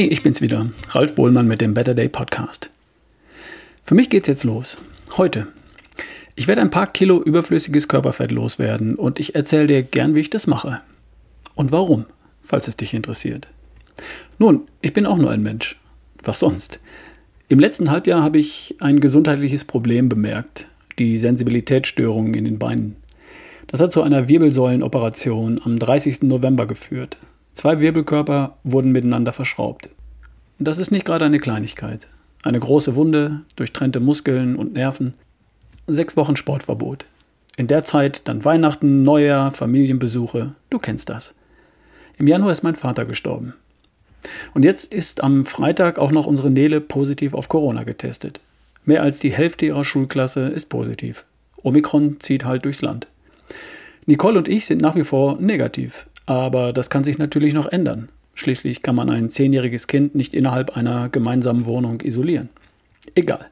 Hey, ich bin's wieder, Ralf Bohlmann mit dem Better Day Podcast. Für mich geht's jetzt los. Heute. Ich werde ein paar Kilo überflüssiges Körperfett loswerden und ich erzähle dir gern, wie ich das mache. Und warum, falls es dich interessiert. Nun, ich bin auch nur ein Mensch. Was sonst? Im letzten Halbjahr habe ich ein gesundheitliches Problem bemerkt, die Sensibilitätsstörungen in den Beinen. Das hat zu einer Wirbelsäulenoperation am 30. November geführt. Zwei Wirbelkörper wurden miteinander verschraubt. Und das ist nicht gerade eine Kleinigkeit. Eine große Wunde, durchtrennte Muskeln und Nerven, sechs Wochen Sportverbot. In der Zeit dann Weihnachten, Neujahr, Familienbesuche, du kennst das. Im Januar ist mein Vater gestorben. Und jetzt ist am Freitag auch noch unsere Nele positiv auf Corona getestet. Mehr als die Hälfte ihrer Schulklasse ist positiv. Omikron zieht halt durchs Land. Nicole und ich sind nach wie vor negativ. Aber das kann sich natürlich noch ändern. Schließlich kann man ein zehnjähriges Kind nicht innerhalb einer gemeinsamen Wohnung isolieren. Egal.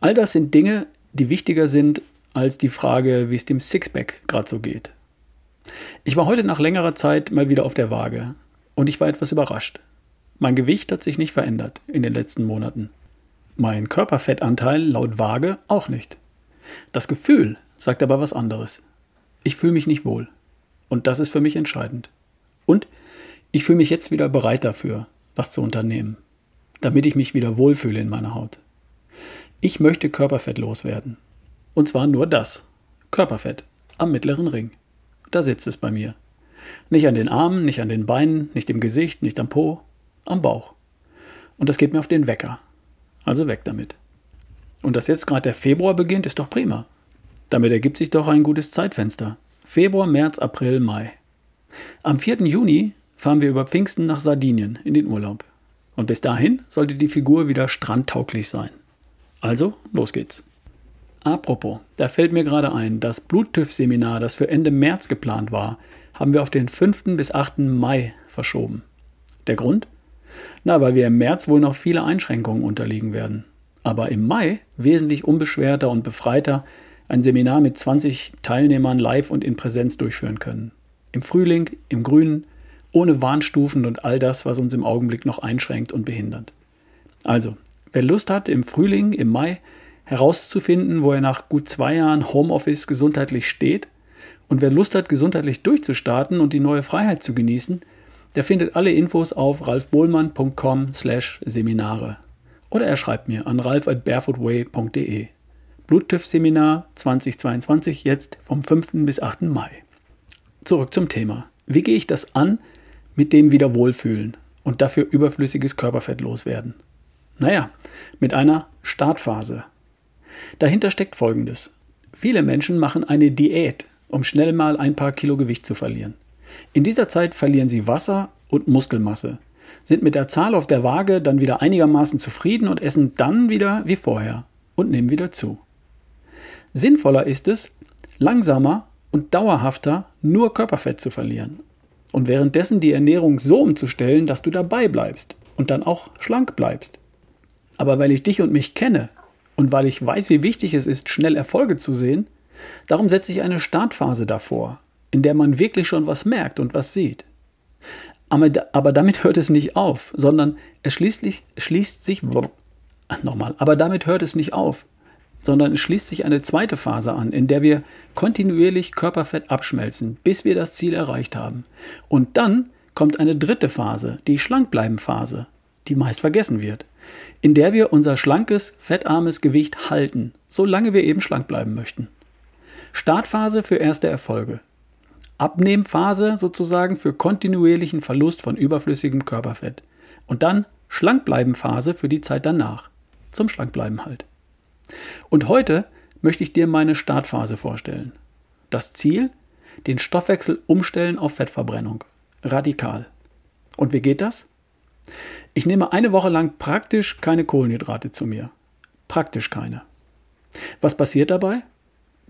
All das sind Dinge, die wichtiger sind als die Frage, wie es dem Sixpack gerade so geht. Ich war heute nach längerer Zeit mal wieder auf der Waage und ich war etwas überrascht. Mein Gewicht hat sich nicht verändert in den letzten Monaten. Mein Körperfettanteil laut Waage auch nicht. Das Gefühl sagt aber was anderes. Ich fühle mich nicht wohl. Und das ist für mich entscheidend. Und ich fühle mich jetzt wieder bereit dafür, was zu unternehmen, damit ich mich wieder wohlfühle in meiner Haut. Ich möchte Körperfett loswerden. Und zwar nur das. Körperfett am mittleren Ring. Da sitzt es bei mir. Nicht an den Armen, nicht an den Beinen, nicht im Gesicht, nicht am Po, am Bauch. Und das geht mir auf den Wecker. Also weg damit. Und dass jetzt gerade der Februar beginnt, ist doch prima. Damit ergibt sich doch ein gutes Zeitfenster. Februar, März, April, Mai. Am 4. Juni fahren wir über Pfingsten nach Sardinien in den Urlaub. Und bis dahin sollte die Figur wieder strandtauglich sein. Also, los geht's. Apropos, da fällt mir gerade ein, das Bluttüff-Seminar, das für Ende März geplant war, haben wir auf den 5. bis 8. Mai verschoben. Der Grund? Na, weil wir im März wohl noch viele Einschränkungen unterliegen werden. Aber im Mai wesentlich unbeschwerter und befreiter ein Seminar mit 20 Teilnehmern live und in Präsenz durchführen können. Im Frühling, im Grünen, ohne Warnstufen und all das, was uns im Augenblick noch einschränkt und behindert. Also, wer Lust hat, im Frühling, im Mai herauszufinden, wo er nach gut zwei Jahren Homeoffice gesundheitlich steht, und wer Lust hat, gesundheitlich durchzustarten und die neue Freiheit zu genießen, der findet alle Infos auf ralfbohlmann.com/seminare. Oder er schreibt mir an ralf Bluttüff-Seminar 2022 jetzt vom 5. bis 8. Mai. Zurück zum Thema. Wie gehe ich das an mit dem wieder Wohlfühlen und dafür überflüssiges Körperfett loswerden? Naja, mit einer Startphase. Dahinter steckt Folgendes. Viele Menschen machen eine Diät, um schnell mal ein paar Kilo Gewicht zu verlieren. In dieser Zeit verlieren sie Wasser und Muskelmasse, sind mit der Zahl auf der Waage dann wieder einigermaßen zufrieden und essen dann wieder wie vorher und nehmen wieder zu. Sinnvoller ist es, langsamer und dauerhafter nur Körperfett zu verlieren und währenddessen die Ernährung so umzustellen, dass du dabei bleibst und dann auch schlank bleibst. Aber weil ich dich und mich kenne und weil ich weiß, wie wichtig es ist, schnell Erfolge zu sehen, darum setze ich eine Startphase davor, in der man wirklich schon was merkt und was sieht. Aber, damit hört es nicht auf, sondern es schließlich, schließt sich. Nochmal, aber damit hört es nicht auf, sondern es schließt sich eine zweite Phase an, in der wir kontinuierlich Körperfett abschmelzen, bis wir das Ziel erreicht haben. Und dann kommt eine dritte Phase, die Schlankbleiben-Phase, die meist vergessen wird, in der wir unser schlankes, fettarmes Gewicht halten, solange wir eben schlank bleiben möchten. Startphase für erste Erfolge. Abnehmphase sozusagen für kontinuierlichen Verlust von überflüssigem Körperfett. Und dann Schlankbleiben-Phase für die Zeit danach. Zum Schlankbleiben halt. Und heute möchte ich dir meine Startphase vorstellen. Das Ziel? Den Stoffwechsel umstellen auf Fettverbrennung. Radikal. Und wie geht das? Ich nehme eine Woche lang praktisch keine Kohlenhydrate zu mir. Praktisch keine. Was passiert dabei?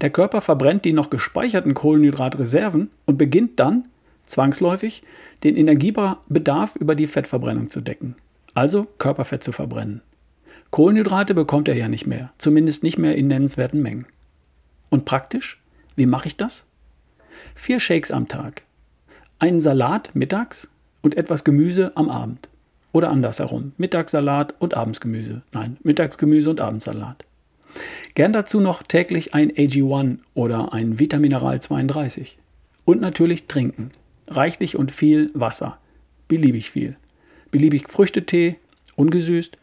Der Körper verbrennt die noch gespeicherten Kohlenhydratreserven und beginnt dann, zwangsläufig, den Energiebedarf über die Fettverbrennung zu decken. Also Körperfett zu verbrennen. Kohlenhydrate bekommt er ja nicht mehr, zumindest nicht mehr in nennenswerten Mengen. Und praktisch? Wie mache ich das? Vier Shakes am Tag, einen Salat mittags und etwas Gemüse am Abend. Oder andersherum, Mittagssalat und Abendsgemüse. Nein, Mittagsgemüse und Abendsalat. Gern dazu noch täglich ein AG1 oder ein Vitamineral 32. Und natürlich trinken. Reichlich und viel Wasser. Beliebig viel. Beliebig Früchtetee, ungesüßt.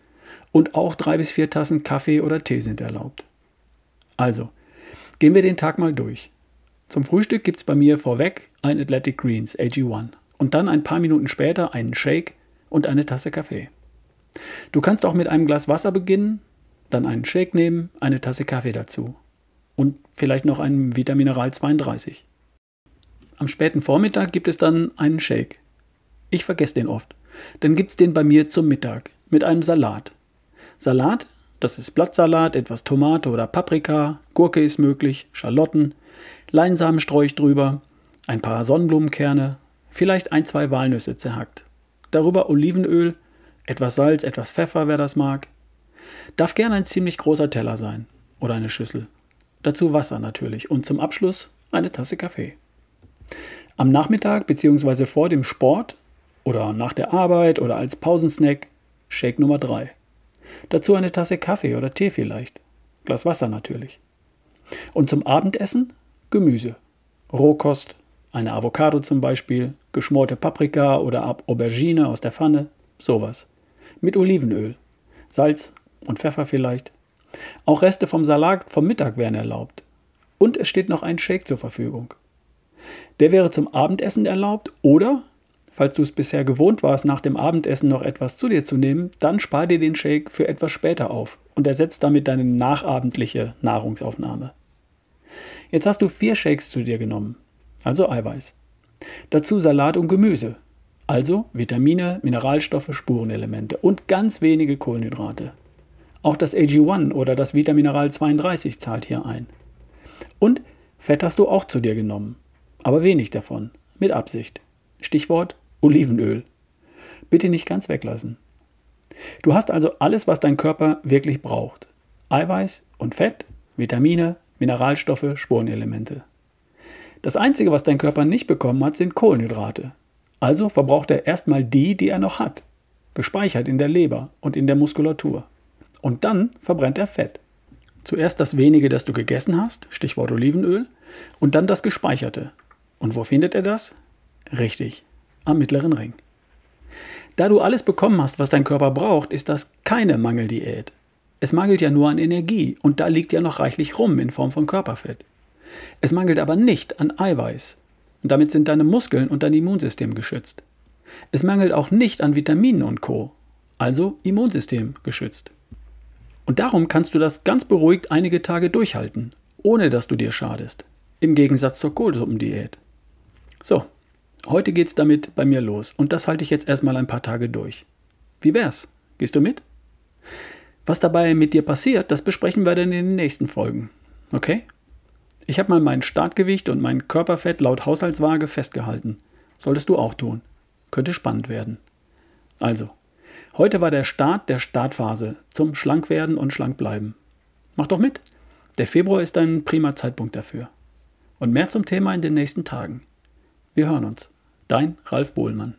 Und auch drei bis vier Tassen Kaffee oder Tee sind erlaubt. Also, gehen wir den Tag mal durch. Zum Frühstück gibt es bei mir vorweg ein Athletic Greens AG1 und dann ein paar Minuten später einen Shake und eine Tasse Kaffee. Du kannst auch mit einem Glas Wasser beginnen, dann einen Shake nehmen, eine Tasse Kaffee dazu und vielleicht noch einen Vitamineral 32. Am späten Vormittag gibt es dann einen Shake. Ich vergesse den oft. Dann gibt es den bei mir zum Mittag mit einem Salat. Salat, das ist Blattsalat, etwas Tomate oder Paprika, Gurke ist möglich, Schalotten, Leinsamensträuch drüber, ein paar Sonnenblumenkerne, vielleicht ein, zwei Walnüsse zerhackt. Darüber Olivenöl, etwas Salz, etwas Pfeffer, wer das mag. Darf gern ein ziemlich großer Teller sein oder eine Schüssel. Dazu Wasser natürlich und zum Abschluss eine Tasse Kaffee. Am Nachmittag bzw. vor dem Sport oder nach der Arbeit oder als Pausensnack Shake Nummer 3. Dazu eine Tasse Kaffee oder Tee vielleicht. Glas Wasser natürlich. Und zum Abendessen Gemüse. Rohkost, eine Avocado zum Beispiel, geschmorte Paprika oder Aubergine aus der Pfanne, sowas. Mit Olivenöl, Salz und Pfeffer vielleicht. Auch Reste vom Salat vom Mittag wären erlaubt. Und es steht noch ein Shake zur Verfügung. Der wäre zum Abendessen erlaubt oder, falls du es bisher gewohnt warst, nach dem Abendessen noch etwas zu dir zu nehmen, dann spar dir den Shake für etwas später auf und ersetzt damit deine nachabendliche Nahrungsaufnahme. Jetzt hast du vier Shakes zu dir genommen, also Eiweiß. Dazu Salat und Gemüse, also Vitamine, Mineralstoffe, Spurenelemente und ganz wenige Kohlenhydrate. Auch das AG1 oder das Vitamineral 32 zahlt hier ein. Und Fett hast du auch zu dir genommen, aber wenig davon, mit Absicht. Stichwort Olivenöl. Bitte nicht ganz weglassen. Du hast also alles, was dein Körper wirklich braucht. Eiweiß und Fett, Vitamine, Mineralstoffe, Spurenelemente. Das Einzige, was dein Körper nicht bekommen hat, sind Kohlenhydrate. Also verbraucht er erstmal die, die er noch hat, gespeichert in der Leber und in der Muskulatur. Und dann verbrennt er Fett. Zuerst das wenige, das du gegessen hast, Stichwort Olivenöl, und dann das gespeicherte. Und wo findet er das? Richtig, am mittleren Ring. Da du alles bekommen hast, was dein Körper braucht, ist das keine Mangeldiät. Es mangelt ja nur an Energie und da liegt ja noch reichlich rum in Form von Körperfett. Es mangelt aber nicht an Eiweiß und damit sind deine Muskeln und dein Immunsystem geschützt. Es mangelt auch nicht an Vitaminen und Co., also Immunsystem geschützt. Und darum kannst du das ganz beruhigt einige Tage durchhalten, ohne dass du dir schadest. Im Gegensatz zur Kohlsuppendiät. So, heute geht's damit bei mir los und das halte ich jetzt erstmal ein paar Tage durch. Wie wär's? Gehst du mit? Was dabei mit dir passiert, das besprechen wir dann in den nächsten Folgen. Okay? Ich habe mal mein Startgewicht und mein Körperfett laut Haushaltswaage festgehalten. Solltest du auch tun. Könnte spannend werden. Also, heute war der Start der Startphase zum Schlankwerden und Schlankbleiben. Mach doch mit. Der Februar ist ein prima Zeitpunkt dafür. Und mehr zum Thema in den nächsten Tagen. Wir hören uns. Dein Ralf Bohlmann.